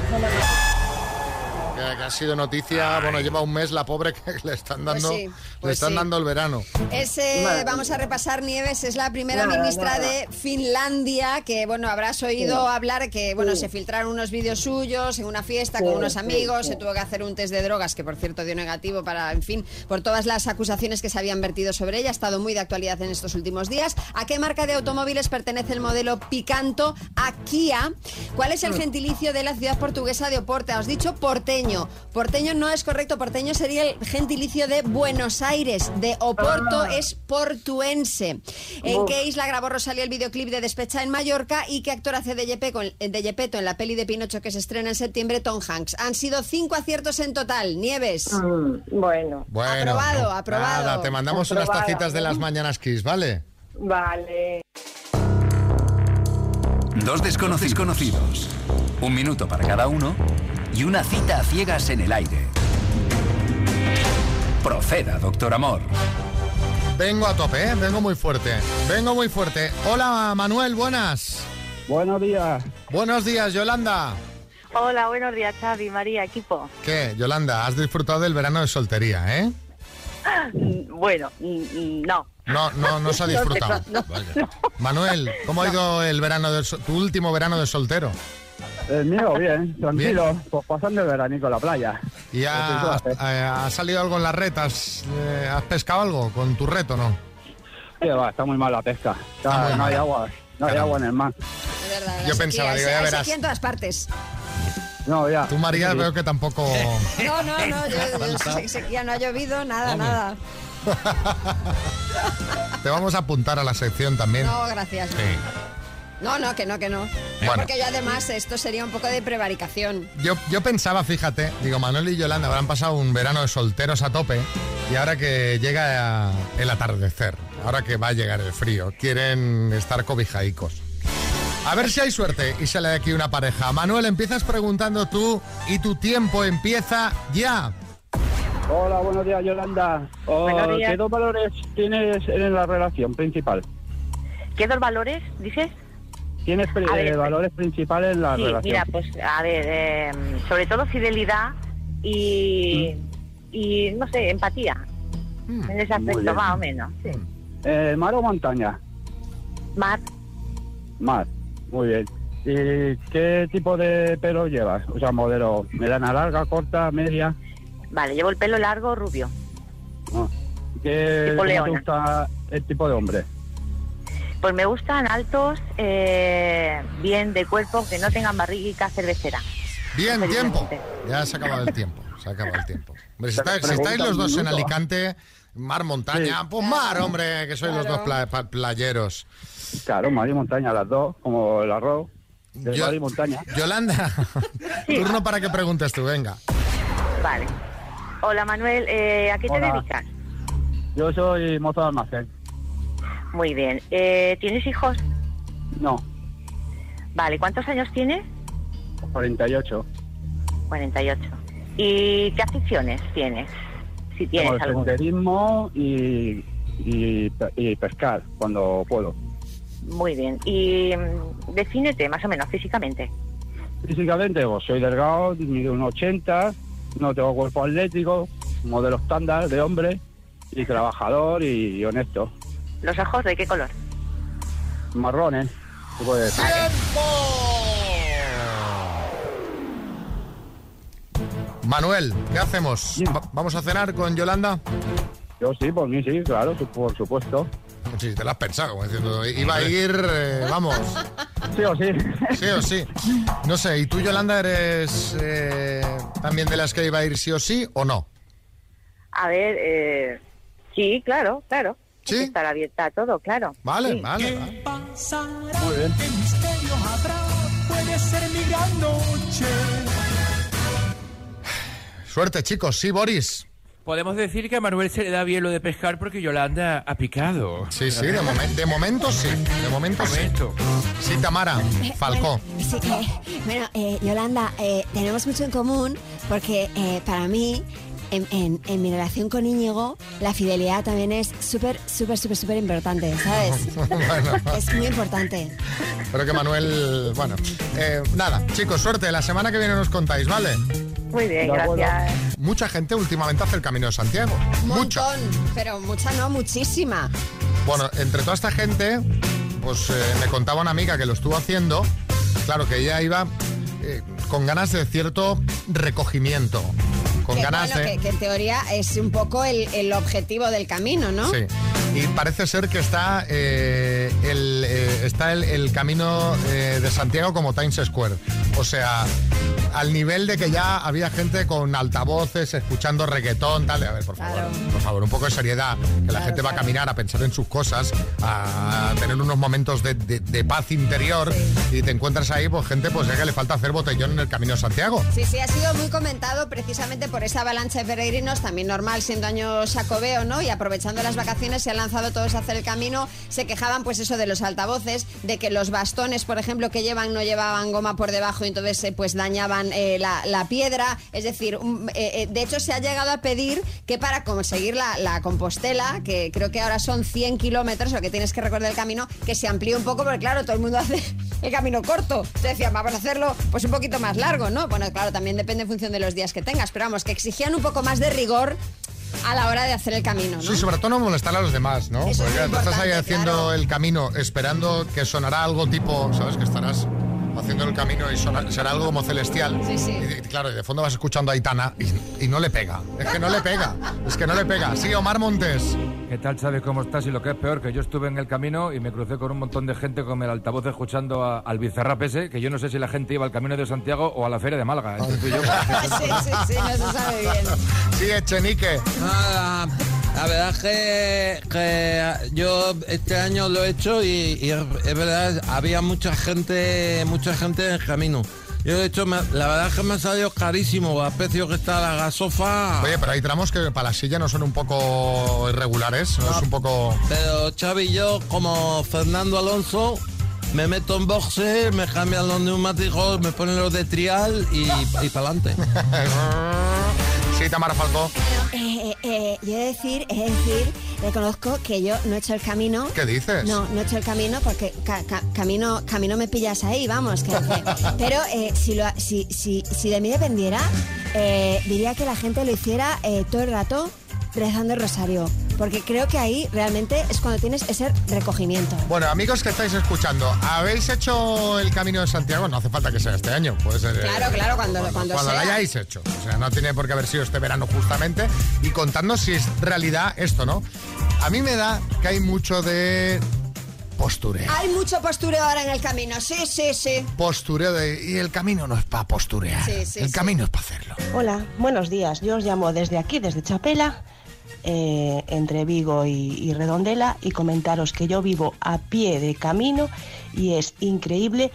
Que, que ha sido noticia, bueno, lleva un mes la pobre que le están dando, Pues sí, le pues están sí. dando el verano. Es, Madre vamos a repasar, Nieves, es la primera Nada, ministra nada. de Finlandia, que bueno, habrás oído Sí. hablar que bueno, Sí. se filtraron unos vídeos suyos en una fiesta Sí, con unos amigos, sí. se tuvo que hacer un test de drogas, que por cierto dio negativo para, en fin, por todas las acusaciones que se habían vertido sobre ella, ha estado muy de actualidad en estos últimos días. ¿A qué marca de automóviles pertenece el modelo Picanto? A Kia. ¿Cuál es el gentilicio de la ciudad portuguesa de Oporto? Os dicho porteño. Porteño no es correcto, porteño sería el gentilicio de Buenos Aires. De Oporto Ah. es portuense. ¿En qué isla grabó Rosalía el videoclip de Despecha en Mallorca? ¿Y qué actor hace de, Yepeco- de Yepeto en la peli de Pinocho que se estrena en septiembre? Tom Hanks. Han sido cinco aciertos en total. Nieves. Mm, bueno. Bueno, Aprobado, aprobado. Nada, te mandamos unas tacitas de las mañanas Kiss, ¿vale? Vale. Dos desconocidos conocidos. Un minuto para cada uno y una cita a ciegas en el aire. Proceda, doctor Amor. Vengo a tope, ¿eh? Vengo muy fuerte. Vengo muy fuerte. Hola, Manuel, buenas. Buenos días. Buenos días, Yolanda. Hola, buenos días, Xavi, María, equipo. ¿Qué, Yolanda? Has disfrutado del verano de soltería, ¿eh? Mm, Bueno, mm, mm, no. No, no, no se ha disfrutado. No, no, Manuel, ¿cómo ha ido el verano de tu último verano de soltero? El mío, bien, tranquilo, pues pasando el veranico en la playa. ¿Y ha, eh, ha salido algo en la red? ¿Has, eh, has pescado algo con tu reto, no? Sí, va, está muy mal la pesca. Está- muy no hay agua, no hay agua en el mar. Es verdad, Yo sequía, pensaba, digo, ya verás. en todas partes. No, ya. Tú, María, veo que tampoco... No, no, no, yo, yo- se- sequía no ha llovido, nada, Hombre. nada. Te vamos a apuntar a la sección también. No, gracias. Sí. No, no, que no, que no. Bueno. Porque yo además esto sería un poco de prevaricación. Yo, yo pensaba, fíjate, digo, Manuel y Yolanda habrán pasado un verano de solteros a tope y ahora que llega el atardecer, ahora que va a llegar el frío, quieren estar cobijaicos. A ver si hay suerte y sale de aquí una pareja. Manuel, empiezas preguntando tú y tu tiempo empieza ya. Hola, buenos días, Yolanda. Oh, Buenos días. ¿Qué dos valores tienes en la relación principal? ¿Qué dos valores dices? ¿Tienes ver, eh, valores principales en la sí, relación? mira, pues a ver, eh, sobre todo fidelidad y, y no sé, empatía. en ese aspecto, más o menos. Sí. Eh, ¿Mar o montaña? Mar, Mar, muy bien. ¿Y qué tipo de pelo llevas? O sea, modelo, melana larga, corta, media. vale, llevo el pelo largo, rubio. No. ¿Qué Tipo te gusta el tipo de hombre? Pues me gustan altos, eh, bien de cuerpo, que no tengan barriguica cervecera. Bien, tiempo. Ya se ha acabado el tiempo. Se ha acabado el tiempo. Hombre, si, estáis, si estáis pregunta los dos en. Alicante, mar, montaña, Sí. pues mar, hombre, que sois los dos pla- pa- playeros. Claro, mar y montaña, las dos, como el arroz. De Yo- mar y montaña. Yolanda, turno para que preguntes tú, venga. Vale. Hola Manuel, eh, ¿a qué te dedicas? Yo soy mozo de almacén. Muy bien. Eh, ¿Tienes hijos? No, Vale, ¿cuántos años tienes? 48. 48. ¿Y qué aficiones tienes? Si Tengo tienes el alguna. senderismo y, y pescar cuando puedo. Muy bien. Y mm, defínete más o menos físicamente. Físicamente, pues, soy delgado, mido un 80, no tengo cuerpo atlético, modelo estándar de hombre, y trabajador y honesto. ¿Los ojos de qué color? Marrones, puede decir. Manuel, ¿qué hacemos? Va- ¿Vamos a cenar con Yolanda? Yo sí, por mí sí, claro, su- por supuesto. Sí, te lo has pensado, como diciendo, iba a ir, eh, vamos. Sí o sí. Sí o sí. No sé, ¿y tú, Yolanda, eres eh, también de las que iba a ir sí o sí o no? A ver, eh, sí, claro, claro. ¿Sí? Hay que estar abierta a todo, claro. Vale, Sí. vale. ¿Qué pasará? Muy bien. ¿Qué misterio habrá? Puede ser mi gran noche. Suerte, chicos. Sí, Boris. Podemos decir que a Manuel se le da bien lo de pescar porque Yolanda ha picado. Sí, sí, de, momen- de momento sí. De momento sí. Sí, Tamara, Falcó. Sí, eh, bueno, eh, Yolanda, eh, tenemos mucho en común porque eh, para mí, en, en- en mi relación con Íñigo, la fidelidad también es súper, súper, súper, súper importante, ¿sabes? Bueno. Es muy importante. Espero que Manuel. Bueno, eh, nada, chicos, suerte. La semana que viene nos contáis, ¿vale? Muy bien, gracias. Mucha gente últimamente hace el camino de Santiago. Un Mucha. montón, pero mucha no, muchísima. Bueno, entre toda esta gente, pues eh, me contaba una amiga que lo estuvo haciendo. Claro, que ella iba eh, con ganas de cierto recogimiento. Con que, ganas bueno, de. que, que en teoría es un poco el, el objetivo del camino, ¿no? Sí. Y parece ser que está, eh, el, eh, está el, el camino eh, de Santiago como Times Square. O sea, al nivel de que ya había gente con altavoces, escuchando reggaetón, tal. A ver, por favor, por favor, un poco de seriedad. Que la gente va a caminar, a pensar en sus cosas, a tener unos momentos de, de- de paz interior. Y te encuentras ahí, pues gente, pues ya que le falta hacer botellón en el camino de Santiago. Sí, sí, ha sido muy comentado precisamente por esa avalancha de peregrinos, también normal siendo año sacobeo, ¿no? Y aprovechando las vacaciones se han lanzado todos a hacer el camino, se quejaban pues eso de los altavoces, de que los bastones, por ejemplo, que llevan no llevaban goma por debajo y entonces eh, pues dañaban eh, la, la piedra, es decir, un- eh, eh, de hecho se ha llegado a pedir que para conseguir la, la Compostela, que creo que ahora son 100 kilómetros o que tienes que recorrer el camino, que se amplíe un poco, porque claro, todo el mundo hace el camino corto. Se decía, vamos a hacerlo pues un poquito más largo, ¿no? Bueno, claro, también depende en función de los días que tengas, pero vamos, que exigían un poco más de rigor a la hora de hacer el camino, ¿no? Sí, sobre todo no molestar a los demás, ¿no? Eso es Porque tú estás ahí haciendo claro. el camino esperando que sonará algo tipo, ¿sabes? Que estarás haciendo el camino y será algo como celestial. Sí, sí. Y, y claro, y de fondo vas escuchando a Aitana y, y no le pega. Es que no le pega. Es que no le pega. Sí, Omar Montes. ¿Qué tal, Xavi? ¿Cómo estás? Y lo que es peor, que yo estuve en el camino y me crucé con un montón de gente con el altavoz escuchando a- al Bizarrap ese, que yo no sé si la gente iba al Camino de Santiago o a la Feria de Málaga. Entre tú y yo, sí, sí, sí, no se sabe bien. Sí, Echenique. Nada, la verdad que, que yo este año lo he hecho y, y es, verdad, había mucha gente, mucha gente en el camino. Yo de hecho, me- la verdad es que me ha salido carísimo a precio que está la gasofa. Oye, pero hay tramos que para la silla no son un poco irregulares, no, es un poco... Pero Xavi, yo como Fernando Alonso, me meto en boxe, me cambian los neumáticos, me ponen los de trial y, y para adelante. Sí, Tamara Falcó. Eh, eh, yo he de decir, he de decir, reconozco que yo no he hecho el camino. ¿Qué dices? No, no he hecho el camino porque ca- ca- camino, camino me pillas ahí, vamos. que- pero eh, si, lo, si, si, si de mí dependiera, eh, diría que la gente lo hiciera eh, todo el rato rezando el rosario. Porque creo que ahí realmente es cuando tienes ese recogimiento. Bueno, amigos que estáis escuchando, ¿habéis hecho el camino de Santiago? No hace falta que sea este año, puede ser... eh, Claro, claro, cuando, cuando, cuando lo hayáis hecho. O sea, no tiene por qué haber sido este verano justamente. Y contadnos si es realidad esto, ¿no? A mí me da que hay mucho de postureo. Hay mucho postureo ahora en el camino, sí, sí, sí. Postureo de... Y el camino no es para posturear. Sí, sí, el sí. camino es para hacerlo. Hola, buenos días. Yo os llamo desde aquí, desde Chapela, eh, entre Vigo y, Redondela, y comentaros que yo vivo a pie de camino y es increíble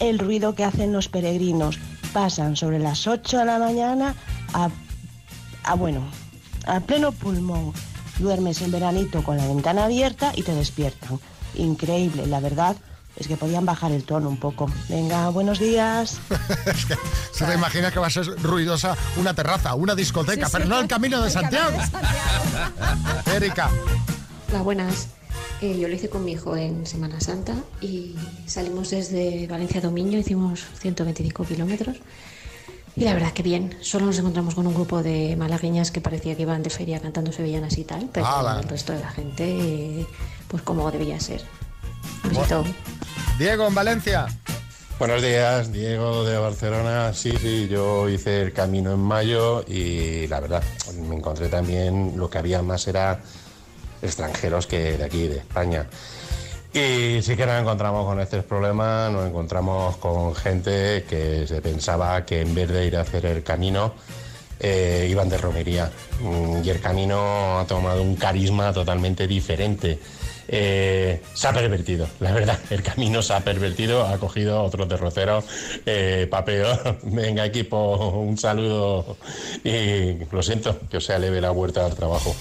el ruido que hacen los peregrinos. Pasan sobre las 8 de la mañana a, a bueno, a pleno pulmón. Duermes en veranito con la ventana abierta y te despiertan. Increíble, la verdad es que podían bajar el tono un poco. Venga, buenos días. Se te imaginas que va a ser ruidosa una terraza, una discoteca, Sí, pero sí. no el camino de camino Santiago. Erika. Hola, buenas. Eh, yo lo hice con mi hijo en Semana Santa y salimos desde Valencia a Dominio, hicimos 125 kilómetros. Y la verdad que bien, solo nos encontramos con un grupo de malagueñas que parecía que iban de feria cantando sevillanas y tal, pero el resto de la gente, eh, pues como debía ser. Un besito. Diego, en Valencia. Buenos días, Diego de Barcelona. Sí, sí, yo hice el camino en mayo y la verdad, me encontré también lo que había más era extranjeros que de aquí, de España. Y sí que nos encontramos con estos problemas, nos encontramos con gente que se pensaba que en vez de ir a hacer el camino, eh, iban de romería. Mm, Y el camino ha tomado un carisma totalmente diferente. Eh, se ha pervertido, la verdad. El camino se ha pervertido, ha cogido otro derrotero, eh, papeo. Venga, equipo, un saludo y lo siento, que os sea leve la huerta al trabajo.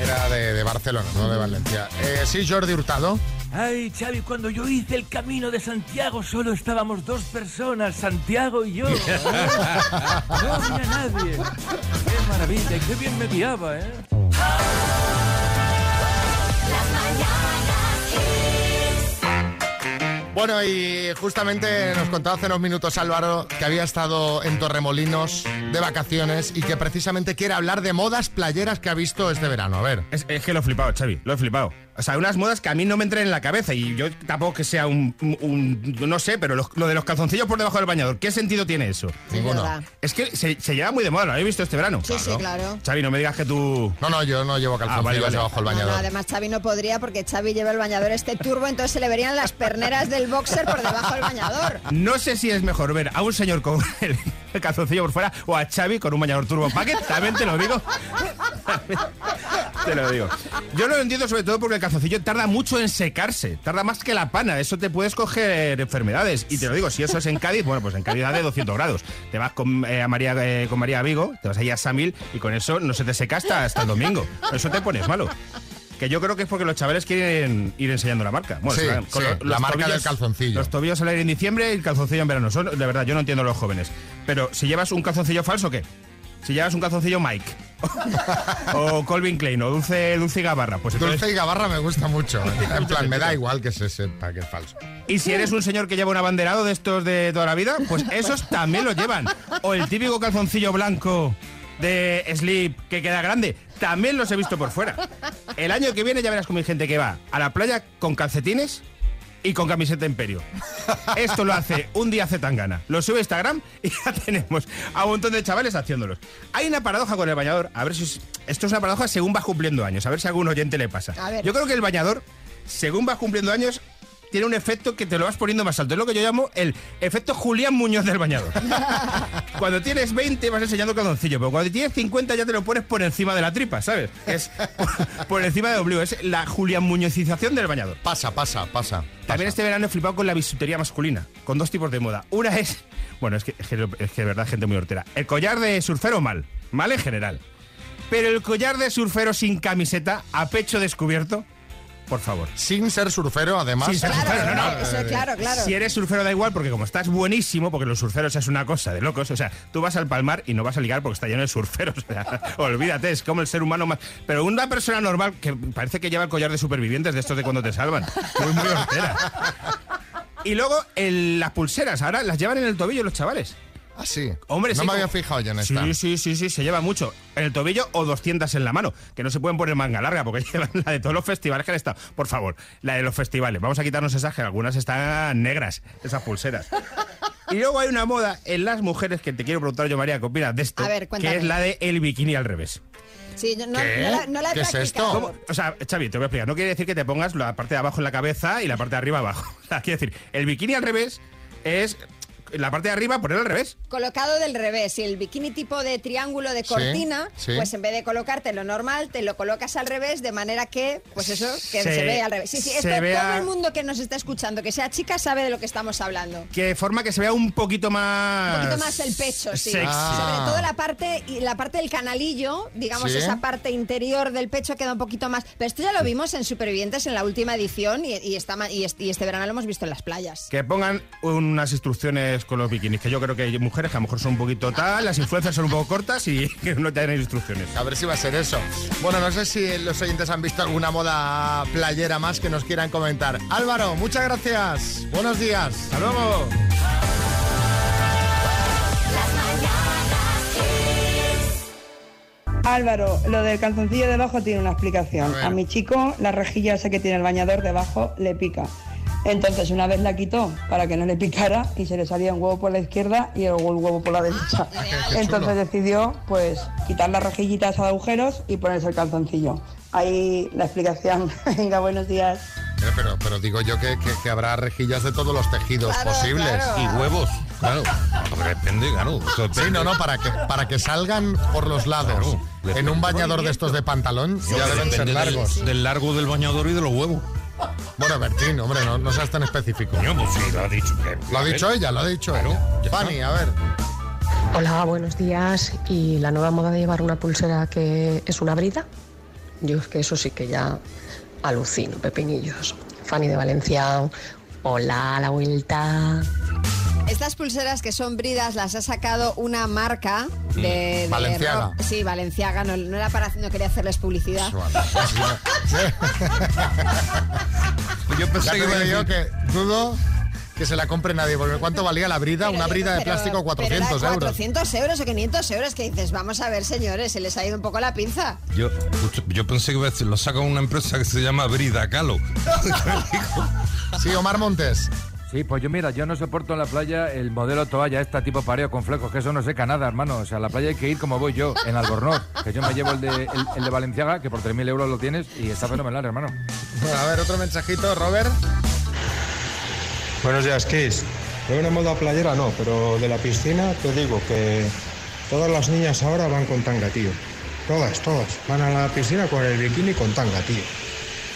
Era de, de Barcelona, no de Valencia. Eh, sí, Jordi Hurtado. Ay, Xavi, cuando yo hice el camino de Santiago solo estábamos dos personas, Santiago y yo. No había nadie. Qué maravilla, y qué bien me guiaba, ¿eh? Bueno, y justamente nos contaba hace unos minutos Álvaro que había estado en Torremolinos de vacaciones y que precisamente quiere hablar de modas playeras que ha visto este verano. A ver. Es, que lo he flipado, Xavi, lo he flipado. O sea, unas modas que a mí no me entran en la cabeza y yo tampoco que sea un... un- un- no sé, pero lo, lo de los calzoncillos por debajo del bañador, ¿qué sentido tiene eso? Ninguno. Es que se, se lleva muy de moda, ¿lo habéis visto este verano? Sí, sí, claro. Xavi, no me digas que tú... No, no, yo no llevo calzoncillos vale, vale. debajo del No, no, bañador. además Xavi no podría porque Xavi lleva el bañador este turbo, entonces se le verían las perneras del boxer por debajo del bañador. No sé si es mejor ver a un señor con el, el calzoncillo por fuera o a Xavi con un bañador turbo packet, también te lo digo. Te lo digo. Yo lo entiendo sobre todo porque el calzoncillo tarda mucho en secarse, tarda más que la pana, eso te puedes coger enfermedades. Y te lo digo, si eso es en Cádiz, bueno, pues en Cádiz de 200 grados. Te vas con, eh, a María, eh, con María Vigo, te vas ahí a Samil y con eso no se te seca hasta, hasta el domingo. Eso te pones malo. Que yo creo que es porque los chavales quieren ir enseñando la marca. Sí, sí, la marca del calzoncillo. Los tobillos al aire en diciembre y el calzoncillo en verano. Son, de verdad, yo no entiendo a los jóvenes. Pero si llevas un calzoncillo falso, ¿qué? Si llevas un calzoncillo Mike. o Colvin Klein o Dulce, Dulce y Gabarra. Pues entonces- Dulce y Gabarra me gusta mucho. En plan, me da igual que se sepa que es falso. Y si eres un señor que lleva un abanderado de estos de toda la vida, pues esos también lo llevan. O el típico calzoncillo blanco de slip que queda grande, también los he visto por fuera. El año que viene ya verás como hay gente que va a la playa con calcetines y con camiseta imperio. Esto lo hace un día Zetangana. Lo sube a Instagram y ya tenemos a un montón de chavales haciéndolos. Hay una paradoja con el bañador. A ver si es- esto es una paradoja según vas cumpliendo años. A ver si a algún oyente le pasa. Yo creo que el bañador, según vas cumpliendo años, tiene un efecto que te lo vas poniendo más alto. Es lo que yo llamo el efecto Julián Muñoz del bañador. cuando tienes 20 vas enseñando calzoncillo, pero cuando tienes 50 ya te lo pones por encima de la tripa, ¿sabes? Es por, por encima del ombligo. Es la Julián Muñozización del bañador. Pasa, pasa, pasa. También este verano he flipado con la bisutería masculina, con dos tipos de moda. Una es, bueno, es que, es que, es que de verdad gente muy hortera. El collar de surfero mal, mal en general. Pero el collar de surfero sin camiseta, a pecho descubierto, por favor. Sin ser surfero, además. Sin ser Claro, surfero, no, no. eso, claro, claro. Si eres surfero da igual, porque como estás buenísimo, porque los surferos es una cosa de locos, o sea, tú vas al palmar y no vas a ligar porque está lleno de surferos, o sea, olvídate, es como el ser humano más... Pero una persona normal que parece que lleva el collar de supervivientes de estos de cuando te salvan, muy, muy hortera. Y luego el- las pulseras, ahora las llevan en el tobillo los chavales. Ah, sí. Hombre, no sí, me había fijado yo en esta. Sí, sí, sí, sí, se lleva mucho. En el tobillo o 200 en la mano, que no se pueden poner manga larga porque llevan la de todos los festivales que han estado. Por favor, la de los festivales. Vamos a quitarnos esas, que algunas están negras, esas pulseras. Y luego hay una moda en las mujeres que te quiero preguntar yo, María, ¿qué opinas de esto? A ver, que es la de el bikini al revés. Sí, yo no, ¿Qué? no la, no la he ¿Qué es esto? ¿Cómo? O sea, Xavi, te voy a explicar. No quiere decir que te pongas la parte de abajo en la cabeza y la parte de arriba abajo. O sea, quiere decir, el bikini al revés es la parte de arriba poner al revés. Colocado del revés, y el bikini tipo de triángulo de cortina, sí. pues en vez de colocarte lo normal, te lo colocas al revés de manera que, pues eso, que se, Se- ve al revés. Sí, sí, esto vea- todo el mundo que nos está escuchando, que sea chica, sabe de lo que estamos hablando. Que forma que se vea un poquito más... Un poquito más el pecho, sí. Sexy. Sobre todo la parte y la parte del canalillo, digamos Sí. esa parte interior del pecho queda un poquito más. Pero esto ya lo vimos en Supervivientes en la última edición y, y está ma- y este, y este verano lo hemos visto en las playas. Que pongan unas instrucciones con los bikinis, que yo creo que hay mujeres que a lo mejor son un poquito tal, las influencias son un poco cortas y que no tienen instrucciones. A ver si va a ser eso. Bueno, no sé si los oyentes han visto alguna moda playera más que nos quieran comentar. Álvaro, muchas gracias. Buenos días. Hasta luego. Álvaro, lo del calzoncillo debajo tiene una explicación. A, mi chico, la rejilla esa que tiene el bañador debajo le pica. Entonces, una vez la quitó para que no le picara y se le salía un huevo por la izquierda y el huevo por la derecha. Qué Entonces decidió, pues, quitar las rejillitas a agujeros y ponerse el calzoncillo. Ahí la explicación. Venga, buenos días. Pero, pero digo yo que, que- que habrá rejillas de todos los tejidos Claro, posibles. claro. Y huevos, claro. Depende, claro. Sí, no, no, para que, para que salgan por los lados. En un bañador de estos de pantalón ya deben ser del- largos. Del largo del bañador y de los huevos. Bueno, Bertín, hombre, no, no seas tan específico. Coño, pues sí, lo ha dicho. Lo ha dicho ella, lo ha dicho Claro, ella. Fanny, a ver. Hola, buenos días. ¿Y la nueva moda de llevar una pulsera que es una brida? Yo es que eso sí que ya alucino, pepinillos. Fanny de Valencia. Hola, a la vuelta. Estas pulseras que son bridas las ha sacado una marca de... de Balenciaga. ro- Sí, Valenciaga. No, no era para, no quería hacerles publicidad. Yo Ya pensé te que yo que dudo que se la compre nadie, porque ¿cuánto valía la brida? Pero Una yo- brida de pero- plástico, pero 400 era euros. 400 euros o 500 euros que dices, vamos a ver, señores, se les ha ido un poco la pinza. Yo, yo pensé que iba a decir, lo saca una empresa que se llama Brida Calo. Sí, Omar Montes. Sí, pues yo mira, yo no soporto en la playa el modelo toalla, esta tipo pareo con flecos, que eso no seca nada, hermano. O sea, a la playa hay que ir como voy yo, en Albornoz, que yo me llevo el de, el, el de Valenciaga, que por 3.000 euros lo tienes y está fenomenal, hermano. Bueno, a ver, otro mensajito, Robert. Buenos días, Kiss. De una moda playera no, pero de la piscina te digo que todas las niñas ahora van con tanga, tío. Todas, todas. Van a la piscina con el bikini con tanga, tío.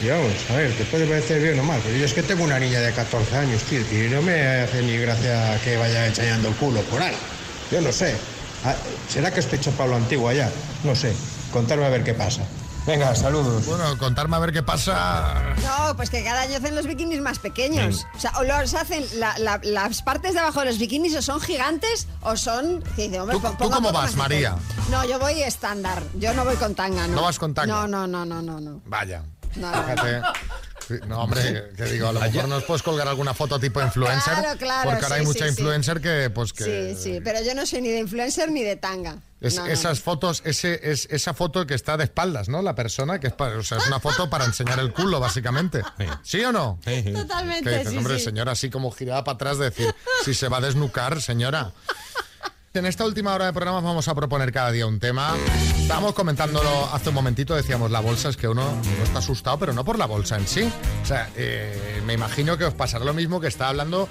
Y vamos, a ver, te puede parecer bien o mal, pero yo es que tengo una niña de 14 años, tío, y no me hace ni gracia que vaya enseñando el culo por ahí. Yo no sé. Ah, ¿Será que estoy chapado lo antiguo allá? No sé. Contarme a ver qué pasa. Venga, saludos. Bueno, contarme a ver qué pasa. No, pues que cada año hacen los bikinis más pequeños. O sea, o los hacen, la- la- las partes de abajo de los bikinis o son gigantes o son... dice, hombre, ¿Tú- tú cómo vas, María? No, yo voy estándar. Yo no voy con tanga, ¿no? ¿No vas con tanga? No, no, no, no, no. no. Vaya. No, Fíjate. No, hombre, que digo, a lo mejor nos puedes colgar alguna foto tipo influencer. Claro, claro, porque ahora hay mucha sí, sí. influencer que, pues que. Sí, sí, pero yo no soy ni de influencer ni de tanga. Es- No, no, esas fotos, ese, es, esa foto que está de espaldas, ¿no? La persona que es, para, o sea, es una foto para enseñar el culo, básicamente. ¿Sí o no? Totalmente, Que dices, sí, hombre, sí. señora, así como girada para atrás, de decir, si se va a desnucar, señora. En esta última hora de programa vamos a proponer cada día un tema. Estábamos comentándolo hace un momentito, decíamos, la bolsa es que uno, uno está asustado, pero no por la bolsa en sí. O sea, eh, me imagino que os pasará lo mismo que está hablando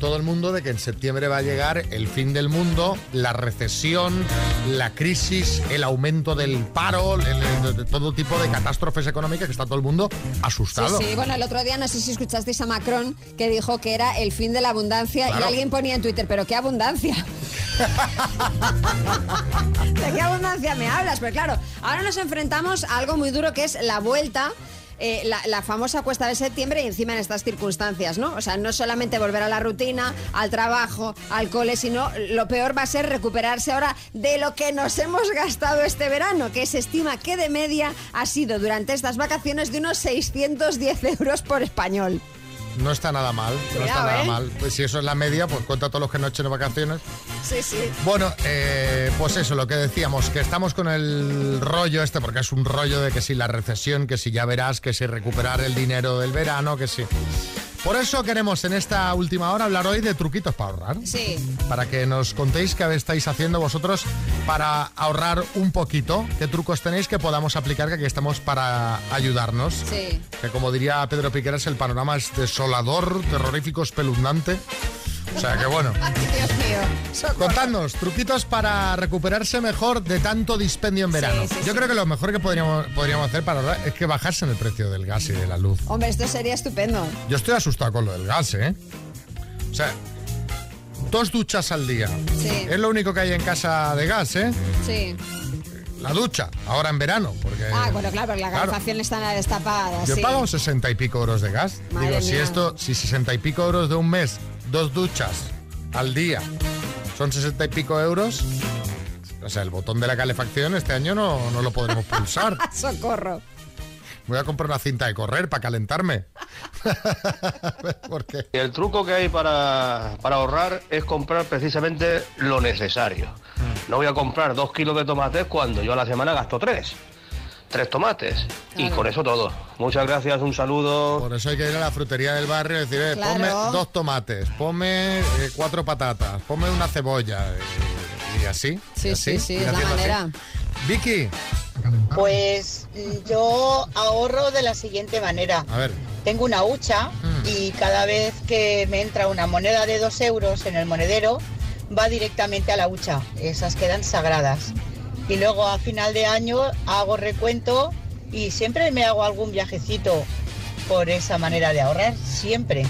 todo el mundo de que en septiembre va a llegar el fin del mundo, la recesión, la crisis, el aumento del paro, el- todo tipo de catástrofes económicas que está todo el mundo asustado. Sí, sí, bueno, el otro día no sé si escuchasteis a Macron que dijo que era el fin de la abundancia y alguien ponía en Twitter, pero qué abundancia. ¿De qué abundancia me hablas? Pero claro, ahora nos enfrentamos a algo muy duro que es la vuelta. Eh, la, la famosa cuesta de septiembre y encima en estas circunstancias, ¿no? O sea, no solamente volver a la rutina, al trabajo, al cole, sino lo peor va a ser recuperarse ahora de lo que nos hemos gastado este verano, que se estima que de media ha sido durante estas vacaciones de unos 610 euros por español. No está nada mal, no está nada ¿eh? mal. Pues si eso es la media, pues cuenta todos los que no echen vacaciones. Sí, sí. Bueno, eh, pues eso, lo que decíamos, que estamos con el rollo este, porque es un rollo de que si la recesión, que si ya verás, que si recuperar el dinero del verano, que si... Por eso queremos en esta última hora hablar hoy de truquitos para ahorrar. Sí. Para que nos contéis qué estáis haciendo vosotros para ahorrar un poquito, qué trucos tenéis que podamos aplicar, que aquí estamos para ayudarnos. Sí. Que como diría Pedro Piqueras, el panorama es desolador, terrorífico, espeluznante. O sea que bueno. Dios mío. Contadnos, truquitos para recuperarse mejor de tanto dispendio en verano. Sí, sí, Yo sí. creo que lo mejor que podríamos, podríamos hacer para ahorrar es que bajasen el precio del gas y de la luz. Hombre, esto sería estupendo. Yo estoy asustado con lo del gas, ¿eh? O sea, dos duchas al día. Sí. Es lo único que hay en casa de gas, ¿eh? Sí. La ducha, ahora en verano, porque... Ah, bueno, claro, porque la claro. calefacción está destapada. Yo sí. pago 60 y pico euros de gas. Madre Digo, si esto, si 60 y pico euros de un mes, dos duchas al día, son 60 y pico euros, o sea, el botón de la calefacción este año no, no lo podremos pulsar. Socorro. Voy a comprar una cinta de correr para calentarme. Porque El truco que hay para, para ahorrar es comprar precisamente lo necesario. No voy a comprar dos kilos de tomates cuando yo a la semana gasto tres. Tres tomates. Y con eso todo. Muchas gracias, un saludo. Por eso hay que ir a la frutería del barrio y decir, eh, Claro. ponme dos tomates, ponme eh, cuatro patatas, ponme una cebolla. Y, y así. Sí, y así, sí, sí, es la así. manera. Vicky, Pues mm, yo ahorro de la siguiente manera. a ver. Tengo una hucha y cada vez que me entra una moneda de dos euros en el monedero, va directamente a la hucha. Esas quedan sagradas. Y luego a final de año hago recuento y siempre me hago algún viajecito por esa manera de ahorrar, siempre.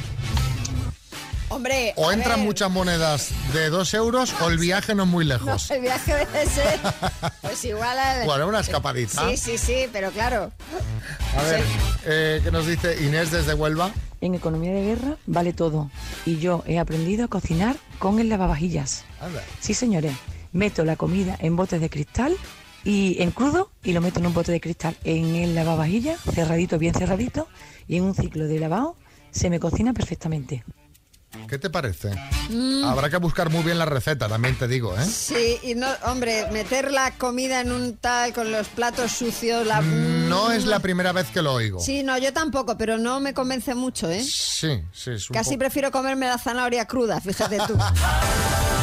Hombre, O entran ver, muchas monedas de dos euros o el viaje no es muy No, lejos. el viaje debe ser. Pues igual. al- Bueno, una escapadita. Sí, sí, sí, pero claro. A ver, eh, ¿qué nos dice Inés desde Huelva? En economía de guerra vale todo. Y yo he aprendido a cocinar con el lavavajillas. Anda. Sí, señores. Meto la comida en botes de cristal y en crudo y lo meto en un bote de cristal en el lavavajillas, cerradito, bien cerradito, y en un ciclo de lavado se me cocina perfectamente. ¿Qué te parece? Mm. Habrá que buscar muy bien la receta, también te digo, ¿eh? Sí, y no, hombre, meter la comida en un tal con los platos sucios, la... No es la primera vez que lo oigo. Sí, no, yo tampoco, pero no me convence mucho, ¿eh? Sí, sí, es un Casi poco- prefiero comerme la zanahoria cruda, fíjate tú.